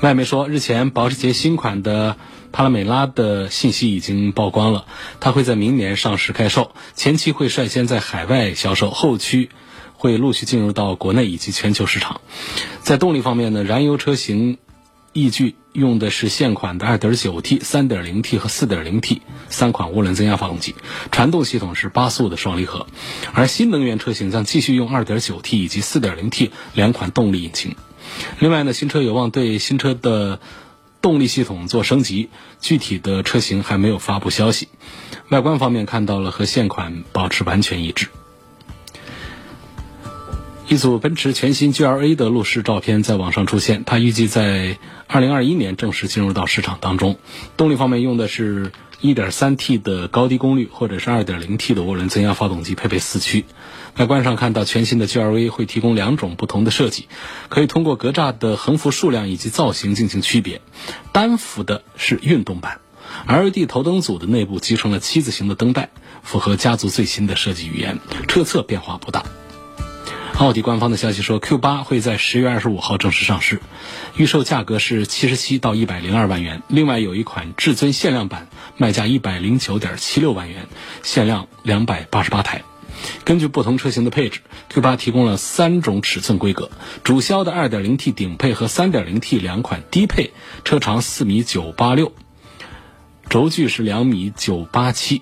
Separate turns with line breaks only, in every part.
外媒说，日前保时捷新款的帕拉梅拉的信息已经曝光了，它会在明年上市开售，前期会率先在海外销售，后期会陆续进入到国内以及全球市场。在动力方面呢，燃油车型依据用的是现款的 2.9T、3.0T 和 4.0T 三款涡轮增压发动机，传动系统是八速的双离合，而新能源车型将继续用 2.9T 以及 4.0T 两款动力引擎。另外呢，新车有望对新车的动力系统做升级，具体的车型还没有发布消息。外观方面看到了和现款保持完全一致。一组奔驰全新 GLA 的路试照片在网上出现，它预计在2021年正式进入到市场当中。动力方面用的是 1.3T 的高低功率或者是 2.0T 的涡轮增压发动机，配备四驱。外观上看到全新的 GLA 会提供两种不同的设计，可以通过格栅的横幅数量以及造型进行区别。单幅的是运动版，LED 头灯组的内部集成了七字形的灯带，符合家族最新的设计语言。车侧变化不大。奥迪官方的消息说，Q8 会在十月二十五号正式上市，预售价格是七十七到一百零二万元。另外有一款至尊限量版，卖价一百零九点七六万元，限量两百八十八台。根据不同车型的配置，Q8 提供了三种尺寸规格：主销的 2.0T 顶配和 3.0T 两款低配，车长4米986，轴距是2米987。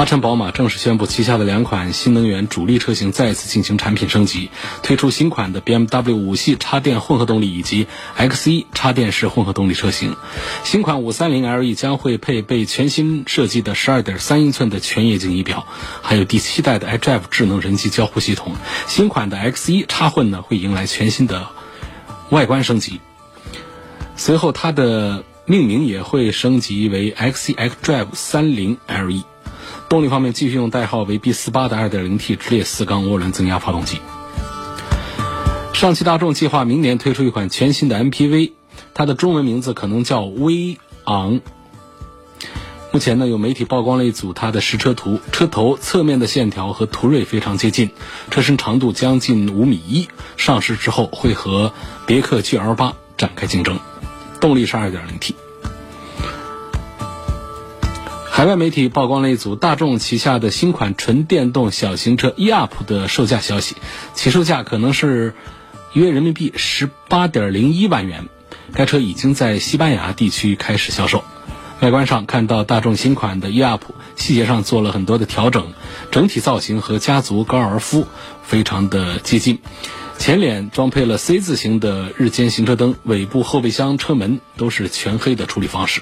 华晨宝马正式宣布，旗下的两款新能源主力车型再次进行产品升级，推出新款的 BMW 五系插电混合动力以及 X1 插电式混合动力车型。新款 530LE 将会配备全新设计的12.3英寸的全液晶仪表，还有第七代的 iDrive 智能人机交互系统。新款的 X1 插混呢，会迎来全新的外观升级。随后，它的命名也会升级为 X1 xDrive 30LE。动力方面，继续用代号为 B 四八的 2.0T 直列四缸涡轮增压发动机。上汽大众计划明年推出一款全新的 MPV，它的中文名字可能叫威昂。目前呢，有媒体曝光了一组它的实车图，车头侧面的线条和途锐非常接近，车身长度将近五米一。上市之后会和别克 GL 八展开竞争，动力是 2.0T。海外媒体曝光了一组大众旗下的新款纯电动小型车 e-up 的售价消息，起售价可能是约人民币十八点零一万元。该车已经在西班牙地区开始销售。外观上看到大众新款的 e-up，细节上做了很多的调整，整体造型和家族高尔夫非常的接近。前脸装配了 C 字形的日间行车灯，尾部后备箱车门都是全黑的处理方式。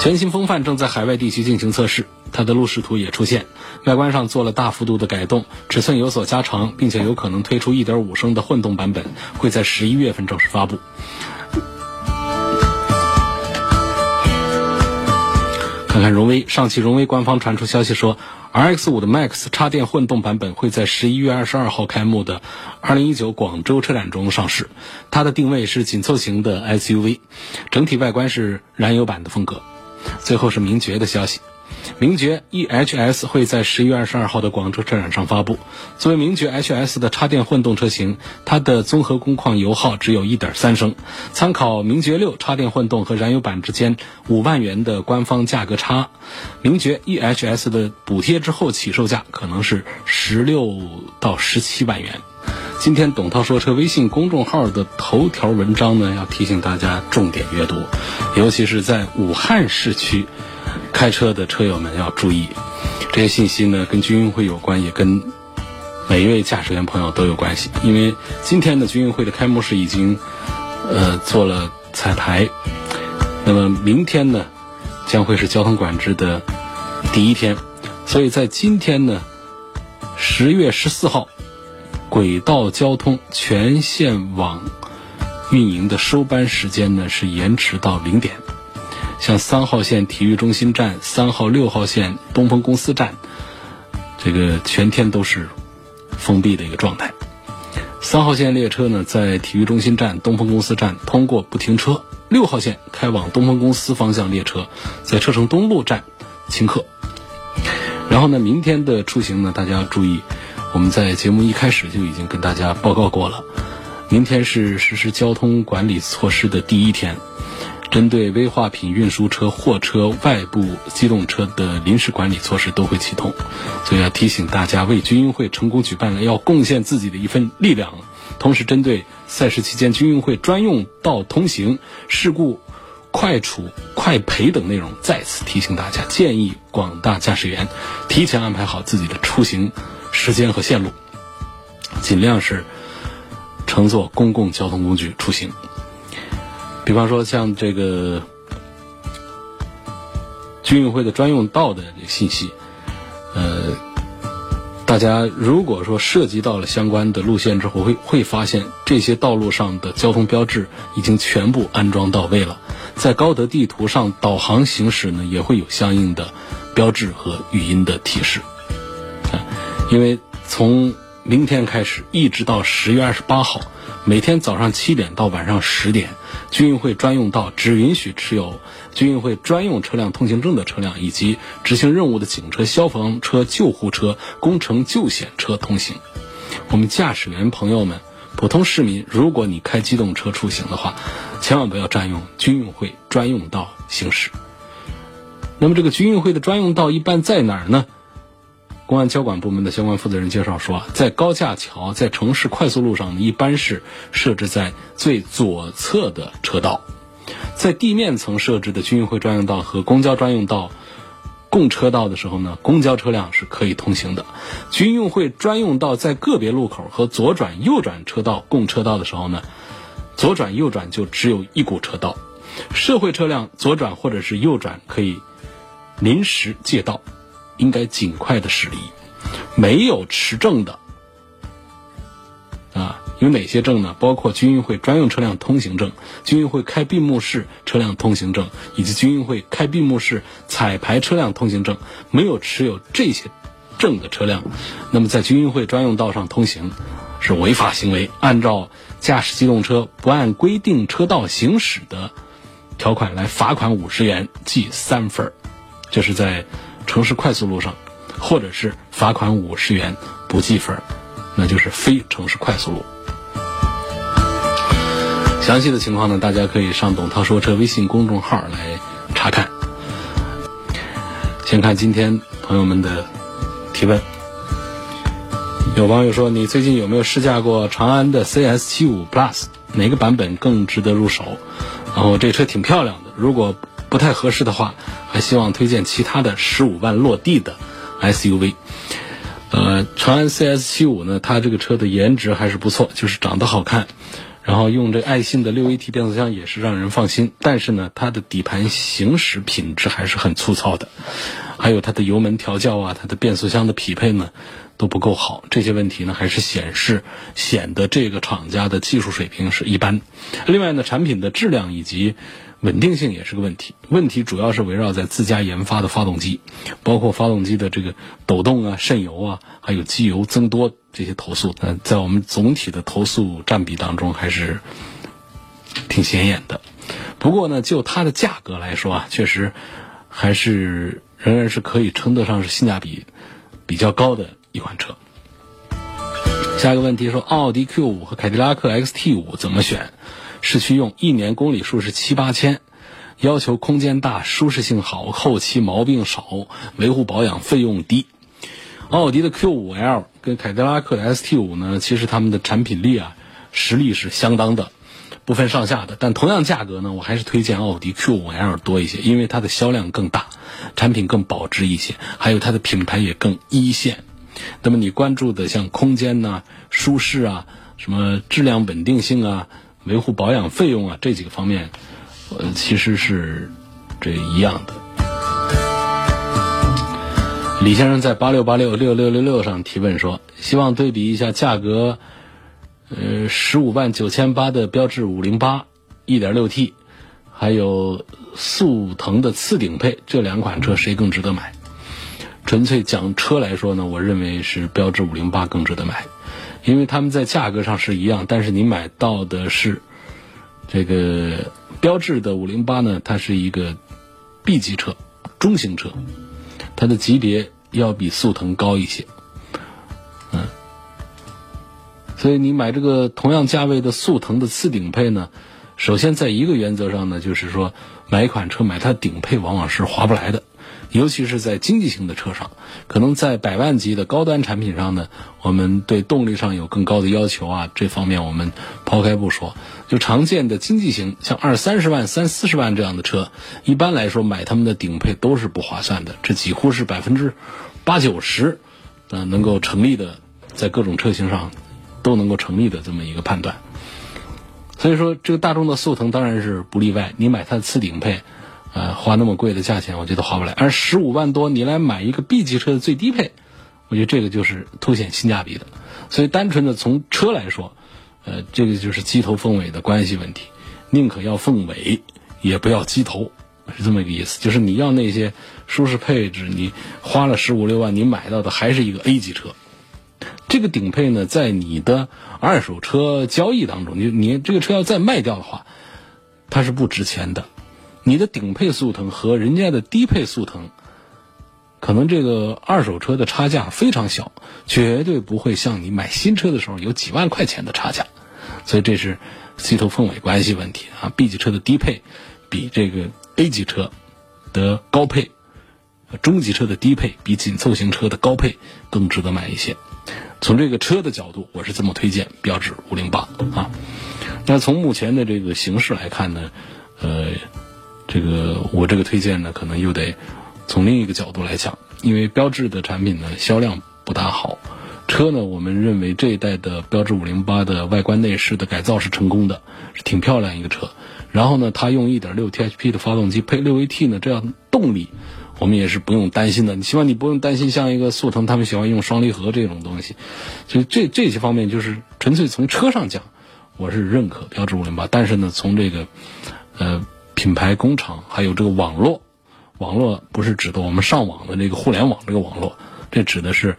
全新风范正在海外地区进行测试，它的路试图也出现，外观上做了大幅度的改动，尺寸有所加长，并且有可能推出1.5升的混动版本，会在十一月份正式发布。看看荣威，上汽荣威官方传出消息说，RX5 的 MAX 插电混动版本会在十一月二十二号开幕的2019广州车展中上市，它的定位是紧凑型的 SUV，整体外观是燃油版的风格。最后是名爵的消息，名爵 EHS 会在十一月二十二号的广州车展上发布。作为名爵 HS 的插电混动车型，它的综合工况油耗只有一点三升，参考名爵六插电混动和燃油版之间五万元的官方价格差，名爵 EHS 的补贴之后起售价可能是十六到十七万元。今天董涛说车微信公众号的头条文章呢，要提醒大家重点阅读，尤其是在武汉市区开车的车友们要注意，这些信息呢跟军运会有关，也跟每一位驾驶员朋友都有关系。因为今天的军运会的开幕式已经呃做了彩排，那么明天呢将会是交通管制的第一天，所以在今天呢。十月十四号，轨道交通全线网运营的收班时间呢是延迟到零点。像三号线体育中心站、三号、六号线东风公司站，这个全天都是封闭的一个状态。三号线列车呢，在体育中心站、东风公司站通过不停车；六号线开往东风公司方向列车，在车城东路站停客。然后呢，明天的出行呢，大家要注意，我们在节目一开始就已经跟大家报告过了。明天是实施交通管理措施的第一天。针对危化品运输车、货车外部机动车的临时管理措施都会启动，所以要提醒大家，为军运会成功举办了要贡献自己的一份力量。同时，针对赛事期间军运会专用道通行事故快处、快赔等内容，再次提醒大家，建议广大驾驶员提前安排好自己的出行时间和线路，尽量是乘坐公共交通工具出行。比方说，像这个军运会的专用道的这个信息，呃，大家如果说涉及到了相关的路线之后，会会发现这些道路上的交通标志已经全部安装到位了。在高德地图上导航行驶呢，也会有相应的标志和语音的提示。因为从明天开始一直到十月二十八号。每天早上七点到晚上十点，军运会专用道只允许持有军运会专用车辆通行证的车辆以及执行任务的警车、消防车、救护车、工程救险车通行。我们驾驶员朋友们、普通市民，如果你开机动车出行的话，千万不要占用军运会专用道行驶。那么，这个军运会的专用道一般在哪儿呢？公安交管部门的相关负责人介绍说，在高架桥、在城市快速路上，一般是设置在最左侧的车道；在地面层设置的军运会专用道和公交专用道共车道的时候呢，公交车辆是可以通行的。军运会专用道在个别路口和左转、右转车道共车道的时候呢，左转、右转就只有一股车道，社会车辆左转或者是右转可以临时借道。应该尽快的驶离，没有持证的啊，有哪些证呢？包括军运会专用车辆通行证、军运会开闭幕式车辆通行证以及军运会开闭幕式彩排车辆通行证。没有持有这些证的车辆，那么在军运会专用道上通行是违法行为。按照驾驶机动车不按规定车道行驶的条款来罚款五十元，记三分儿这是在。城市快速路上，或者是罚款五十元不记分，那就是非城市快速路。详细的情况呢，大家可以上董涛说车微信公众号来查看。先看今天朋友们的提问。有网友说：“你最近有没有试驾过长安的 CS 七五 Plus？哪个版本更值得入手？然后这车挺漂亮的，如果不太合适的话。”还希望推荐其他的十五万落地的 SUV，呃，长安 CS 七五呢，它这个车的颜值还是不错，就是长得好看，然后用这爱信的六 AT 变速箱也是让人放心。但是呢，它的底盘行驶品质还是很粗糙的，还有它的油门调教啊，它的变速箱的匹配呢都不够好。这些问题呢，还是显示显得这个厂家的技术水平是一般。另外呢，产品的质量以及。稳定性也是个问题，问题主要是围绕在自家研发的发动机，包括发动机的这个抖动啊、渗油啊，还有机油增多这些投诉，呃，在我们总体的投诉占比当中还是挺显眼的。不过呢，就它的价格来说啊，确实还是仍然是可以称得上是性价比比较高的一款车。下一个问题说，奥迪 Q 五和凯迪拉克 XT 五怎么选？市区用一年公里数是七八千，要求空间大、舒适性好、后期毛病少、维护保养费用低。奥迪的 Q5L 跟凯迪拉克的 ST5 呢，其实他们的产品力啊、实力是相当的，不分上下的。但同样价格呢，我还是推荐奥迪 Q5L 多一些，因为它的销量更大，产品更保值一些，还有它的品牌也更一线。那么你关注的像空间呐、舒适啊、什么质量稳定性啊。维护保养费用啊，这几个方面，呃，其实是这一样的。李先生在八六八六六六六六上提问说，希望对比一下价格，呃，十五万九千八的标致五零八一点六 T，还有速腾的次顶配这两款车谁更值得买？纯粹讲车来说呢，我认为是标致五零八更值得买，因为他们在价格上是一样，但是你买到的是这个标致的五零八呢，它是一个 B 级车，中型车。它的级别要比速腾高一些，嗯，所以你买这个同样价位的速腾的次顶配呢，首先在一个原则上呢，就是说买一款车买它顶配往往是划不来的。尤其是在经济型的车上，可能在百万级的高端产品上呢，我们对动力上有更高的要求啊。这方面我们抛开不说，就常见的经济型，像二三十万、三四十万这样的车，一般来说买他们的顶配都是不划算的。这几乎是百分之八九十，呃，能够成立的，在各种车型上都能够成立的这么一个判断。所以说，这个大众的速腾当然是不例外。你买它的次顶配。呃，花那么贵的价钱，我觉得划不来。而十五万多，你来买一个 B 级车的最低配，我觉得这个就是凸显性价比的。所以，单纯的从车来说，呃，这个就是鸡头凤尾的关系问题。宁可要凤尾，也不要鸡头，是这么一个意思。就是你要那些舒适配置，你花了十五六万，你买到的还是一个 A 级车。这个顶配呢，在你的二手车交易当中，你你这个车要再卖掉的话，它是不值钱的。你的顶配速腾和人家的低配速腾，可能这个二手车的差价非常小，绝对不会像你买新车的时候有几万块钱的差价，所以这是鸡头凤尾关系问题啊。B 级车的低配比这个 A 级车的高配，中级车的低配比紧凑型车的高配更值得买一些。从这个车的角度，我是这么推荐标致五零八啊。那从目前的这个形势来看呢，呃。这个我这个推荐呢，可能又得从另一个角度来讲，因为标致的产品呢销量不大好，车呢我们认为这一代的标致五零八的外观内饰的改造是成功的，是挺漂亮一个车。然后呢，它用 1.6T HP 的发动机配 6AT 呢，这样动力我们也是不用担心的。你希望你不用担心像一个速腾他们喜欢用双离合这种东西，所以这这些方面就是纯粹从车上讲，我是认可标致五零八。但是呢，从这个呃。品牌工厂还有这个网络，网络不是指的我们上网的这个互联网这个网络，这指的是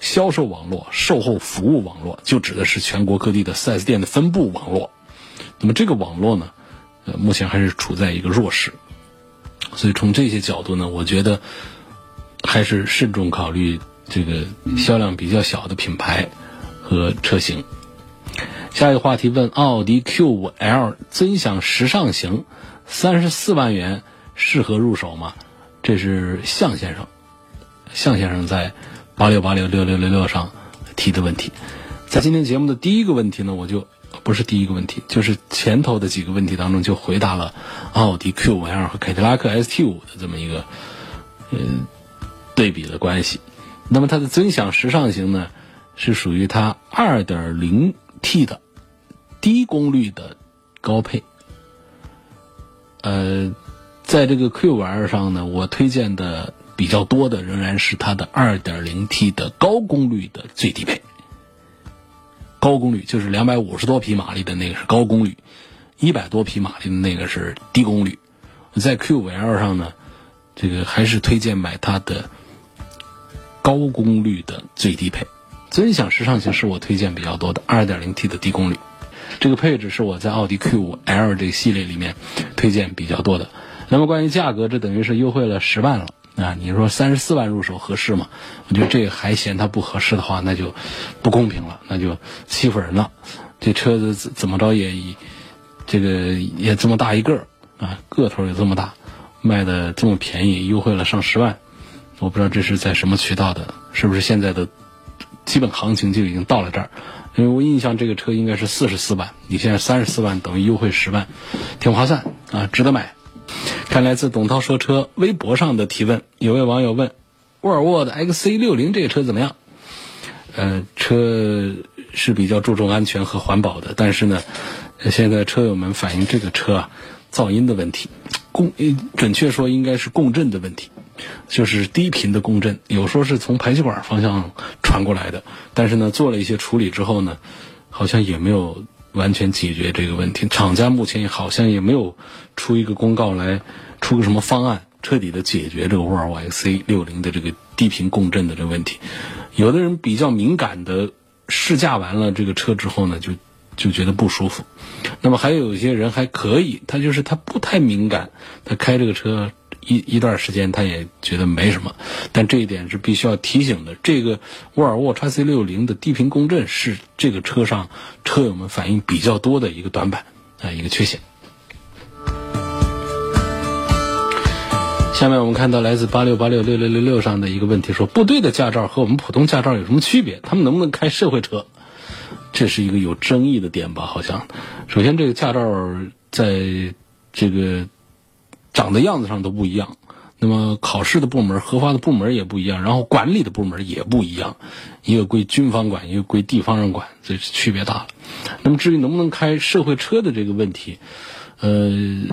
销售网络、售后服务网络，就指的是全国各地的 4S 店的分布网络。那么这个网络呢，呃，目前还是处在一个弱势，所以从这些角度呢，我觉得还是慎重考虑这个销量比较小的品牌和车型。下一个话题问：奥迪 Q5L 尊享时尚型。三十四万元适合入手吗？这是向先生，向先生在八六八六六六六六上提的问题。在今天节目的第一个问题呢，我就不是第一个问题，就是前头的几个问题当中就回答了奥迪 Q5L 和凯迪拉克 ST5 的这么一个嗯对比的关系。那么它的尊享时尚型呢，是属于它 2.0T 的低功率的高配。呃，在这个 Q5L 上呢，我推荐的比较多的仍然是它的 2.0T 的高功率的最低配。高功率就是两百五十多匹马力的那个是高功率，一百多匹马力的那个是低功率。在 Q5L 上呢，这个还是推荐买它的高功率的最低配。尊享时尚型是我推荐比较多的 2.0T 的低功率。这个配置是我在奥迪 Q5L 这个系列里面推荐比较多的。那么关于价格，这等于是优惠了十万了啊！你说三十四万入手合适吗？我觉得这个还嫌它不合适的话，那就不公平了，那就欺负人了。这车子怎怎么着也这个也这么大一个啊，个头也这么大，卖的这么便宜，优惠了上十万，我不知道这是在什么渠道的，是不是现在的基本行情就已经到了这儿？因为我印象这个车应该是四十四万，你现在三十四万等于优惠十万，挺划算啊，值得买。看来自董涛说车微博上的提问，有位网友问：沃尔沃的 XC60 这个车怎么样？呃，车是比较注重安全和环保的，但是呢，现在车友们反映这个车啊，噪音的问题，共准确说应该是共振的问题。就是低频的共振，有说是从排气管方向传过来的，但是呢，做了一些处理之后呢，好像也没有完全解决这个问题。厂家目前好像也没有出一个公告来出个什么方案，彻底的解决这个沃尔沃 XC 六零的这个低频共振的这个问题。有的人比较敏感的试驾完了这个车之后呢，就就觉得不舒服。那么还有一些人还可以，他就是他不太敏感，他开这个车。一一段时间，他也觉得没什么，但这一点是必须要提醒的。这个沃尔沃 x C 六零的低频共振是这个车上车友们反映比较多的一个短板啊，一个缺陷。下面我们看到来自八六八六六六六六上的一个问题，说部队的驾照和我们普通驾照有什么区别？他们能不能开社会车？这是一个有争议的点吧？好像，首先这个驾照在这个。长的样子上都不一样，那么考试的部门、核发的部门也不一样，然后管理的部门也不一样，一个归军方管，一个归地方上管，这区别大了。那么至于能不能开社会车的这个问题，呃，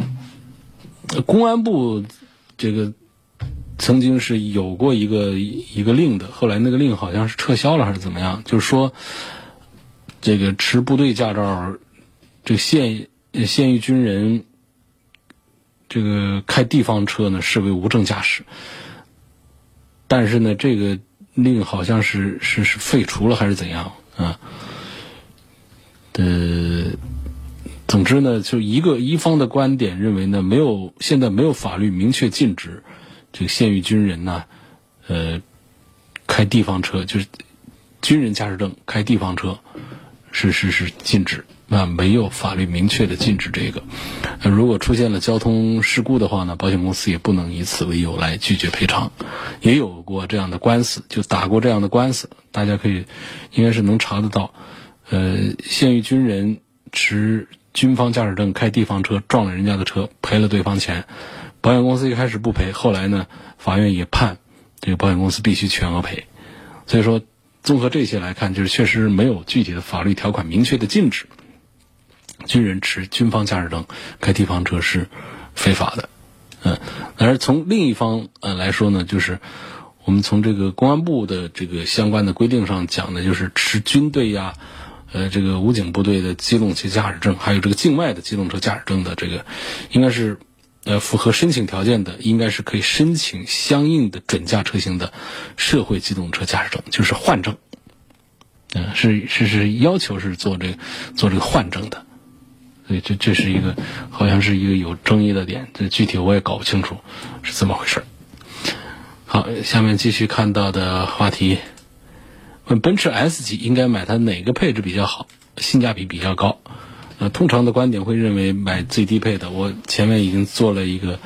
公安部这个曾经是有过一个一个令的，后来那个令好像是撤销了还是怎么样？就是说，这个持部队驾照，这个现现役军人。这个开地方车呢，视为无证驾驶。但是呢，这个令好像是是是废除了还是怎样啊？呃，总之呢，就一个一方的观点认为呢，没有现在没有法律明确禁止这个现役军人呢，呃，开地方车，就是军人驾驶证开地方车是是是禁止。啊，没有法律明确的禁止这个。如果出现了交通事故的话呢，保险公司也不能以此为由来拒绝赔偿。也有过这样的官司，就打过这样的官司，大家可以应该是能查得到。呃，现役军人持军方驾驶证开地方车撞了人家的车，赔了对方钱。保险公司一开始不赔，后来呢，法院也判这个保险公司必须全额赔。所以说，综合这些来看，就是确实没有具体的法律条款明确的禁止。军人持军方驾驶证开地方车是非法的，嗯，而从另一方呃来说呢，就是我们从这个公安部的这个相关的规定上讲呢，就是持军队呀，呃，这个武警部队的机动车驾驶证，还有这个境外的机动车驾驶证的这个，应该是呃符合申请条件的，应该是可以申请相应的准驾车型的社会机动车驾驶证，就是换证，嗯，是是是要求是做这个做这个换证的。所以这这是一个，好像是一个有争议的点，这具体我也搞不清楚是怎么回事。好，下面继续看到的话题，问奔驰 S 级应该买它哪个配置比较好，性价比比较高？呃，通常的观点会认为买最低配的。我前面已经做了一个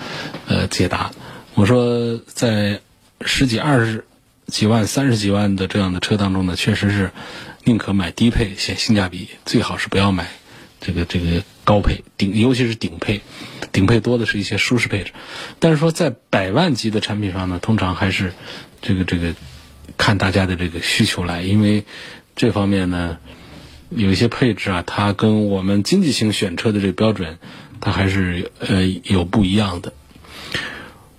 呃解答，我说在十几、二十几万、三十几万的这样的车当中呢，确实是宁可买低配，显性价比，最好是不要买。这个这个高配顶，尤其是顶配，顶配多的是一些舒适配置，但是说在百万级的产品上呢，通常还是这个这个看大家的这个需求来，因为这方面呢有一些配置啊，它跟我们经济型选车的这个标准，它还是呃有不一样的。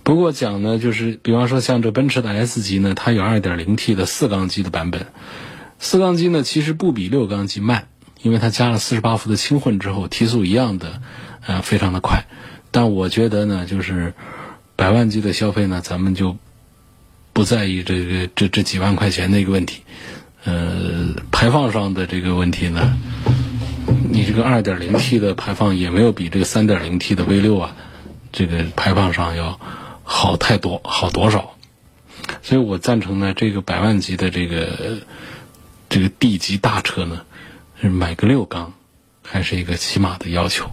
不过讲呢，就是比方说像这奔驰的 S 级呢，它有 2.0T 的四缸机的版本，四缸机呢其实不比六缸机慢。因为它加了四十八伏的轻混之后，提速一样的，呃，非常的快。但我觉得呢，就是百万级的消费呢，咱们就不在意这个这这几万块钱的一个问题。呃，排放上的这个问题呢，你这个二点零 T 的排放也没有比这个三点零 T 的 V 六啊，这个排放上要好太多，好多少。所以我赞成呢，这个百万级的这个这个 D 级大车呢。买个六缸，还是一个起码的要求。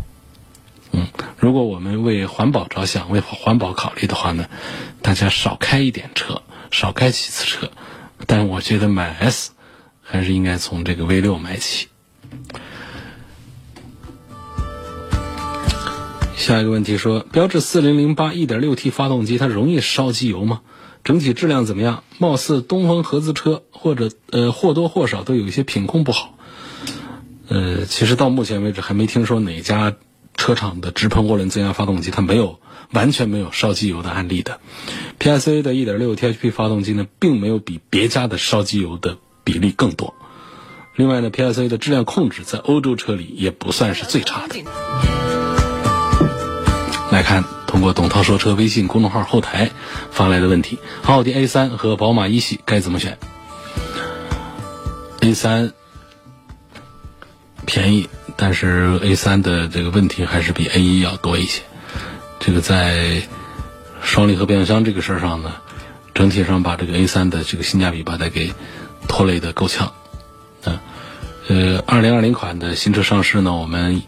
嗯，如果我们为环保着想，为环保考虑的话呢，大家少开一点车，少开几次车。但我觉得买 S 还是应该从这个 V 六买起。下一个问题说，标致四零零八一点六 T 发动机它容易烧机油吗？整体质量怎么样？貌似东风合资车或者呃或多或少都有一些品控不好。呃，其实到目前为止还没听说哪家车厂的直喷涡轮增压发动机，它没有完全没有烧机油的案例的。PSA 的1.6 THP 发动机呢，并没有比别家的烧机油的比例更多。另外呢，PSA 的质量控制在欧洲车里也不算是最差的。来看通过董涛说车微信公众号后台发来的问题：奥迪 A3 和宝马一系该怎么选？A3 便宜，但是 A3 的这个问题还是比 A1 要多一些。这个在双离合变速箱这个事儿上呢，整体上把这个 A3 的这个性价比把它给拖累的够呛。嗯，呃，二零二零款的新车上市呢，我们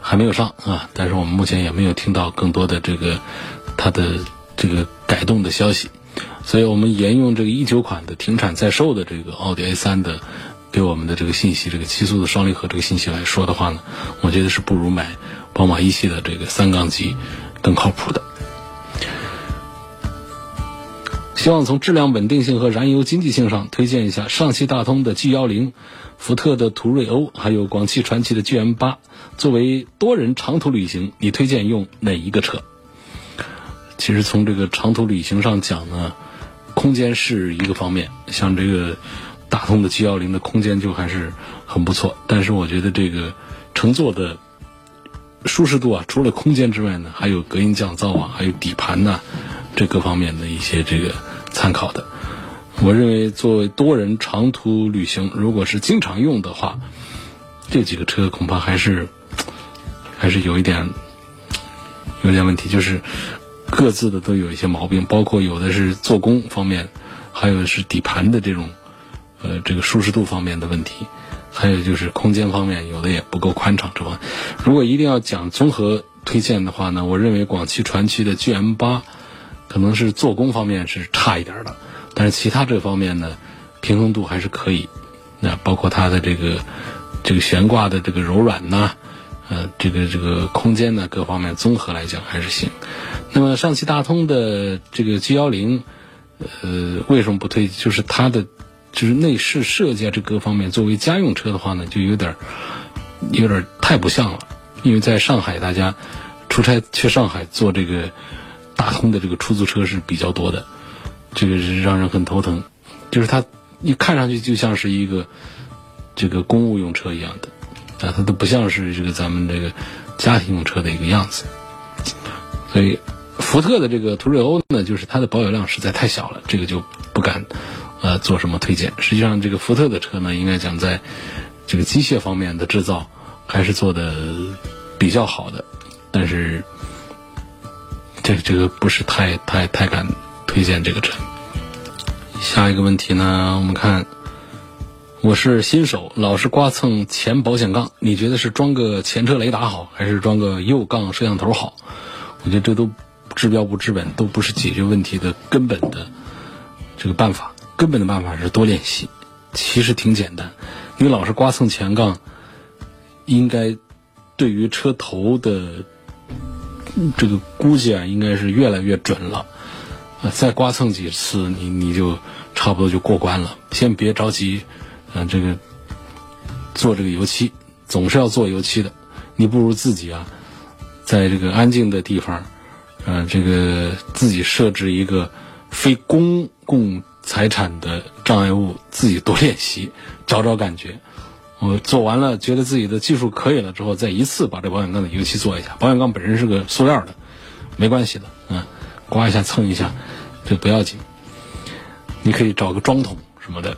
还没有上啊，但是我们目前也没有听到更多的这个它的这个改动的消息，所以我们沿用这个一九款的停产在售的这个奥迪 A3 的给我们的这个信息，这个七速的双离合这个信息来说的话呢，我觉得是不如买宝马一系的这个三缸机更靠谱的。希望从质量稳定性和燃油经济性上推荐一下上汽大通的 G 幺零、福特的途锐欧，还有广汽传祺的 GM 八。作为多人长途旅行，你推荐用哪一个车？其实从这个长途旅行上讲呢，空间是一个方面，像这个大通的 G 幺零的空间就还是很不错。但是我觉得这个乘坐的舒适度啊，除了空间之外呢，还有隔音降噪啊，还有底盘呐。这各方面的一些这个参考的，我认为作为多人长途旅行，如果是经常用的话，这几个车恐怕还是还是有一点有点问题，就是各自的都有一些毛病，包括有的是做工方面，还有是底盘的这种呃这个舒适度方面的问题，还有就是空间方面有的也不够宽敞。这方如果一定要讲综合推荐的话呢，我认为广汽传祺的 GM 八。可能是做工方面是差一点的，但是其他这方面呢，平衡度还是可以。那包括它的这个这个悬挂的这个柔软呐，呃，这个这个空间呢，各方面综合来讲还是行。那么上汽大通的这个 G 幺零，呃，为什么不推？就是它的就是内饰设计啊，这各方面作为家用车的话呢，就有点有点太不像了。因为在上海，大家出差去上海做这个。大通的这个出租车是比较多的，这个是让人很头疼。就是它一看上去就像是一个这个公务用车一样的，啊，它都不像是这个咱们这个家庭用车的一个样子。所以，福特的这个途锐欧呢，就是它的保有量实在太小了，这个就不敢呃做什么推荐。实际上，这个福特的车呢，应该讲在这个机械方面的制造还是做的比较好的，但是。这这个不是太太太敢推荐这个车。下一个问题呢，我们看，我是新手，老是刮蹭前保险杠，你觉得是装个前车雷达好，还是装个右杠摄像头好？我觉得这都治标不治本，都不是解决问题的根本的这个办法。根本的办法是多练习。其实挺简单，你老是刮蹭前杠，应该对于车头的。这个估计啊，应该是越来越准了。呃，再刮蹭几次，你你就差不多就过关了。先别着急，呃，这个做这个油漆，总是要做油漆的。你不如自己啊，在这个安静的地方，呃，这个自己设置一个非公共财产的障碍物，自己多练习，找找感觉。我做完了，觉得自己的技术可以了之后，再一次把这保险杠的油漆做一下。保险杠本身是个塑料的，没关系的，嗯，刮一下蹭一下，这不要紧。你可以找个装桶什么的，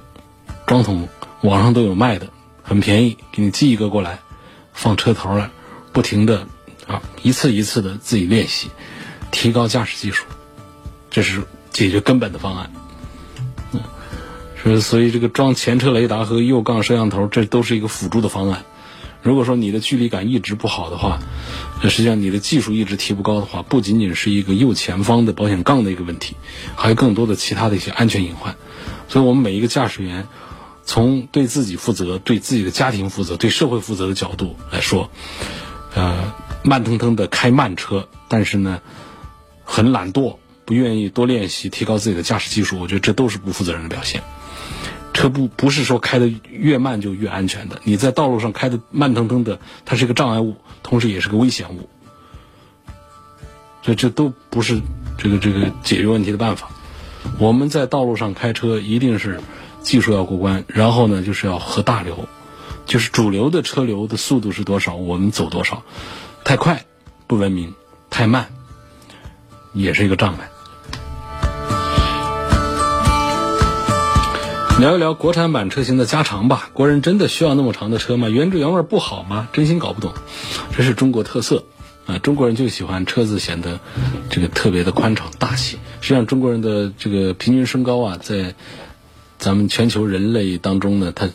装桶网上都有卖的，很便宜，给你寄一个过来，放车头了，不停的啊，一次一次的自己练习，提高驾驶技术，这是解决根本的方案。呃，所以这个装前车雷达和右杠摄像头，这都是一个辅助的方案。如果说你的距离感一直不好的话，那实际上你的技术一直提不高的话，不仅仅是一个右前方的保险杠的一个问题，还有更多的其他的一些安全隐患。所以我们每一个驾驶员，从对自己负责、对自己的家庭负责、对社会负责的角度来说，呃，慢腾腾的开慢车，但是呢，很懒惰，不愿意多练习提高自己的驾驶技术，我觉得这都是不负责任的表现。车不不是说开的越慢就越安全的。你在道路上开的慢腾腾的，它是个障碍物，同时也是个危险物。这这都不是这个这个解决问题的办法。我们在道路上开车，一定是技术要过关，然后呢就是要合大流，就是主流的车流的速度是多少，我们走多少。太快不文明，太慢也是一个障碍。聊一聊国产版车型的加长吧。国人真的需要那么长的车吗？原汁原味不好吗？真心搞不懂。这是中国特色啊！中国人就喜欢车子显得这个特别的宽敞大气。实际上，中国人的这个平均身高啊，在咱们全球人类当中呢，它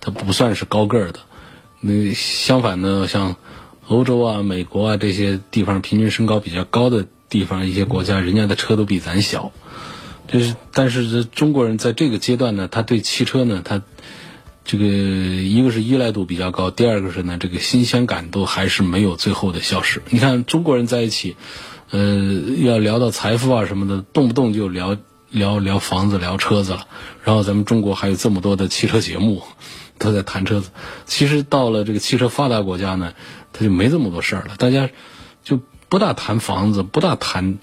它不算是高个儿的。那相反呢，像欧洲啊、美国啊这些地方，平均身高比较高的地方，一些国家，人家的车都比咱小。就是，但是这中国人在这个阶段呢，他对汽车呢，他这个一个是依赖度比较高，第二个是呢，这个新鲜感都还是没有最后的消失。你看中国人在一起，呃，要聊到财富啊什么的，动不动就聊聊聊房子、聊车子了。然后咱们中国还有这么多的汽车节目，都在谈车子。其实到了这个汽车发达国家呢，他就没这么多事儿了，大家就不大谈房子，不大谈。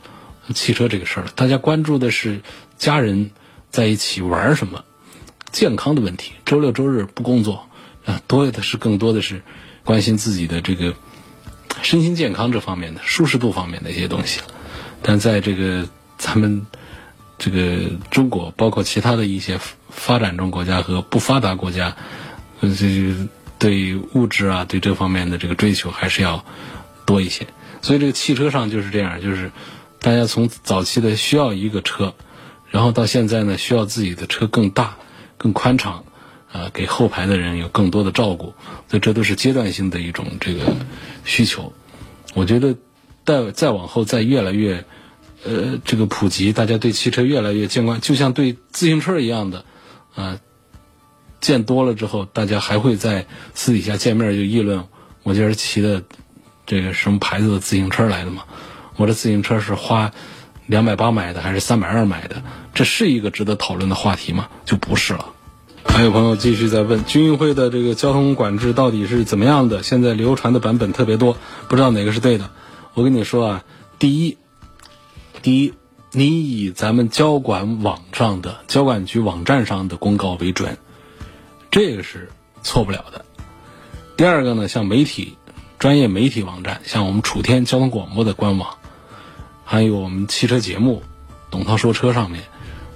汽车这个事儿，大家关注的是家人在一起玩什么，健康的问题。周六周日不工作啊，多的是更多的是关心自己的这个身心健康这方面的舒适度方面的一些东西。但在这个咱们这个中国，包括其他的一些发展中国家和不发达国家，这对物质啊，对这方面的这个追求还是要多一些。所以这个汽车上就是这样，就是。大家从早期的需要一个车，然后到现在呢，需要自己的车更大、更宽敞，啊，给后排的人有更多的照顾，所以这都是阶段性的一种这个需求。我觉得，再再往后再越来越，呃，这个普及，大家对汽车越来越见惯，就像对自行车一样的，啊，见多了之后，大家还会在私底下见面就议论，我今儿骑的这个什么牌子的自行车来的嘛。我的自行车是花两百八买的还是三百二买的？这是一个值得讨论的话题吗？就不是了。还有朋友继续在问，军运会的这个交通管制到底是怎么样的？现在流传的版本特别多，不知道哪个是对的。我跟你说啊，第一，第一，你以咱们交管网上的交管局网站上的公告为准，这个是错不了的。第二个呢，像媒体。专业媒体网站，像我们楚天交通广播的官网，还有我们汽车节目《董涛说车》上面，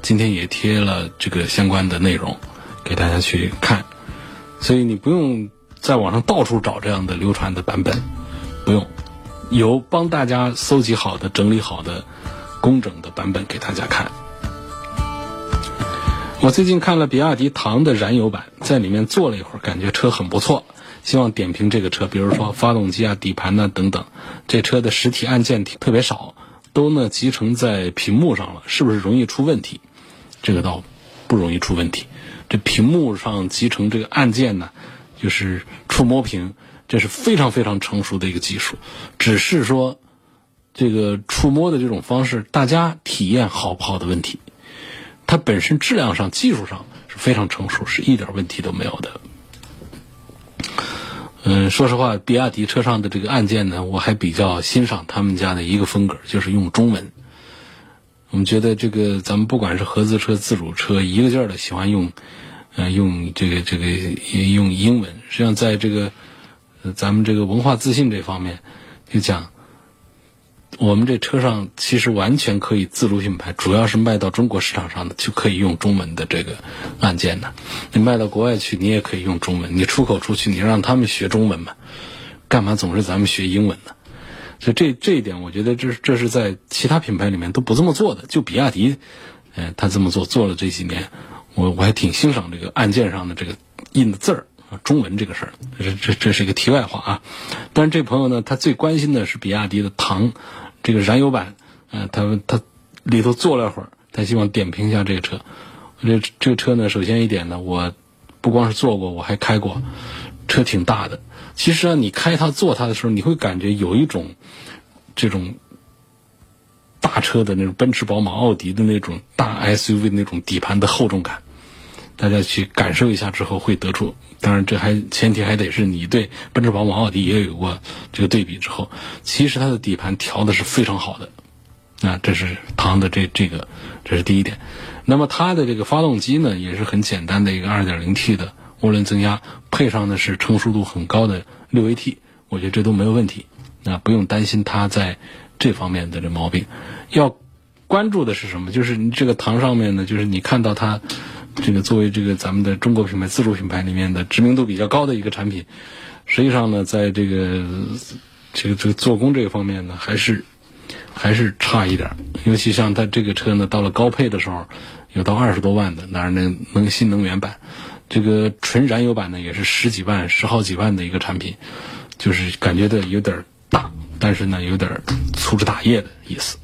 今天也贴了这个相关的内容，给大家去看。所以你不用在网上到处找这样的流传的版本，不用，有帮大家搜集好的、整理好的、工整的版本给大家看。我最近看了比亚迪唐的燃油版，在里面坐了一会儿，感觉车很不错。希望点评这个车，比如说发动机啊、底盘呐等等，这车的实体按键特别少，都呢集成在屏幕上了，是不是容易出问题？这个倒不容易出问题。这屏幕上集成这个按键呢，就是触摸屏，这是非常非常成熟的一个技术。只是说，这个触摸的这种方式，大家体验好不好的问题。它本身质量上、技术上是非常成熟，是一点问题都没有的。嗯，说实话，比亚迪车上的这个按键呢，我还比较欣赏他们家的一个风格，就是用中文。我们觉得这个咱们不管是合资车、自主车，一个劲儿的喜欢用，呃，用这个这个用英文。实际上，在这个咱们这个文化自信这方面，就讲。我们这车上其实完全可以自主品牌，主要是卖到中国市场上的就可以用中文的这个按键的。你卖到国外去，你也可以用中文。你出口出去，你让他们学中文嘛？干嘛总是咱们学英文呢？所以这这一点，我觉得这这是在其他品牌里面都不这么做的。就比亚迪，呃，他这么做做了这几年，我我还挺欣赏这个按键上的这个印的字儿，中文这个事儿。这这这是一个题外话啊。但是这朋友呢，他最关心的是比亚迪的唐。这个燃油版，呃，他他里头坐了会儿，他希望点评一下这个车。这这个车呢，首先一点呢，我不光是坐过，我还开过，车挺大的。其实啊，你开它坐它的时候，你会感觉有一种这种大车的那种奔驰、宝马、奥迪的那种大 SUV 那种底盘的厚重感。大家去感受一下之后会得出。当然，这还前提还得是你对奔驰、宝马、奥迪也有过这个对比之后，其实它的底盘调的是非常好的。啊，这是唐的这这个，这是第一点。那么它的这个发动机呢，也是很简单的一个 2.0T 的涡轮增压，配上的是成熟度很高的 6AT，我觉得这都没有问题。啊，不用担心它在这方面的这毛病。要关注的是什么？就是你这个唐上面呢，就是你看到它这个作为这个咱们的中国品牌自主品牌里面的知名度比较高的一个产品，实际上呢，在这个这个这个做工这个方面呢，还是。还是差一点，尤其像它这个车呢，到了高配的时候，有到二十多万的，哪能能新能源版，这个纯燃油版呢也是十几万、十好几万的一个产品，就是感觉的有点大，但是呢有点粗枝大叶的意思。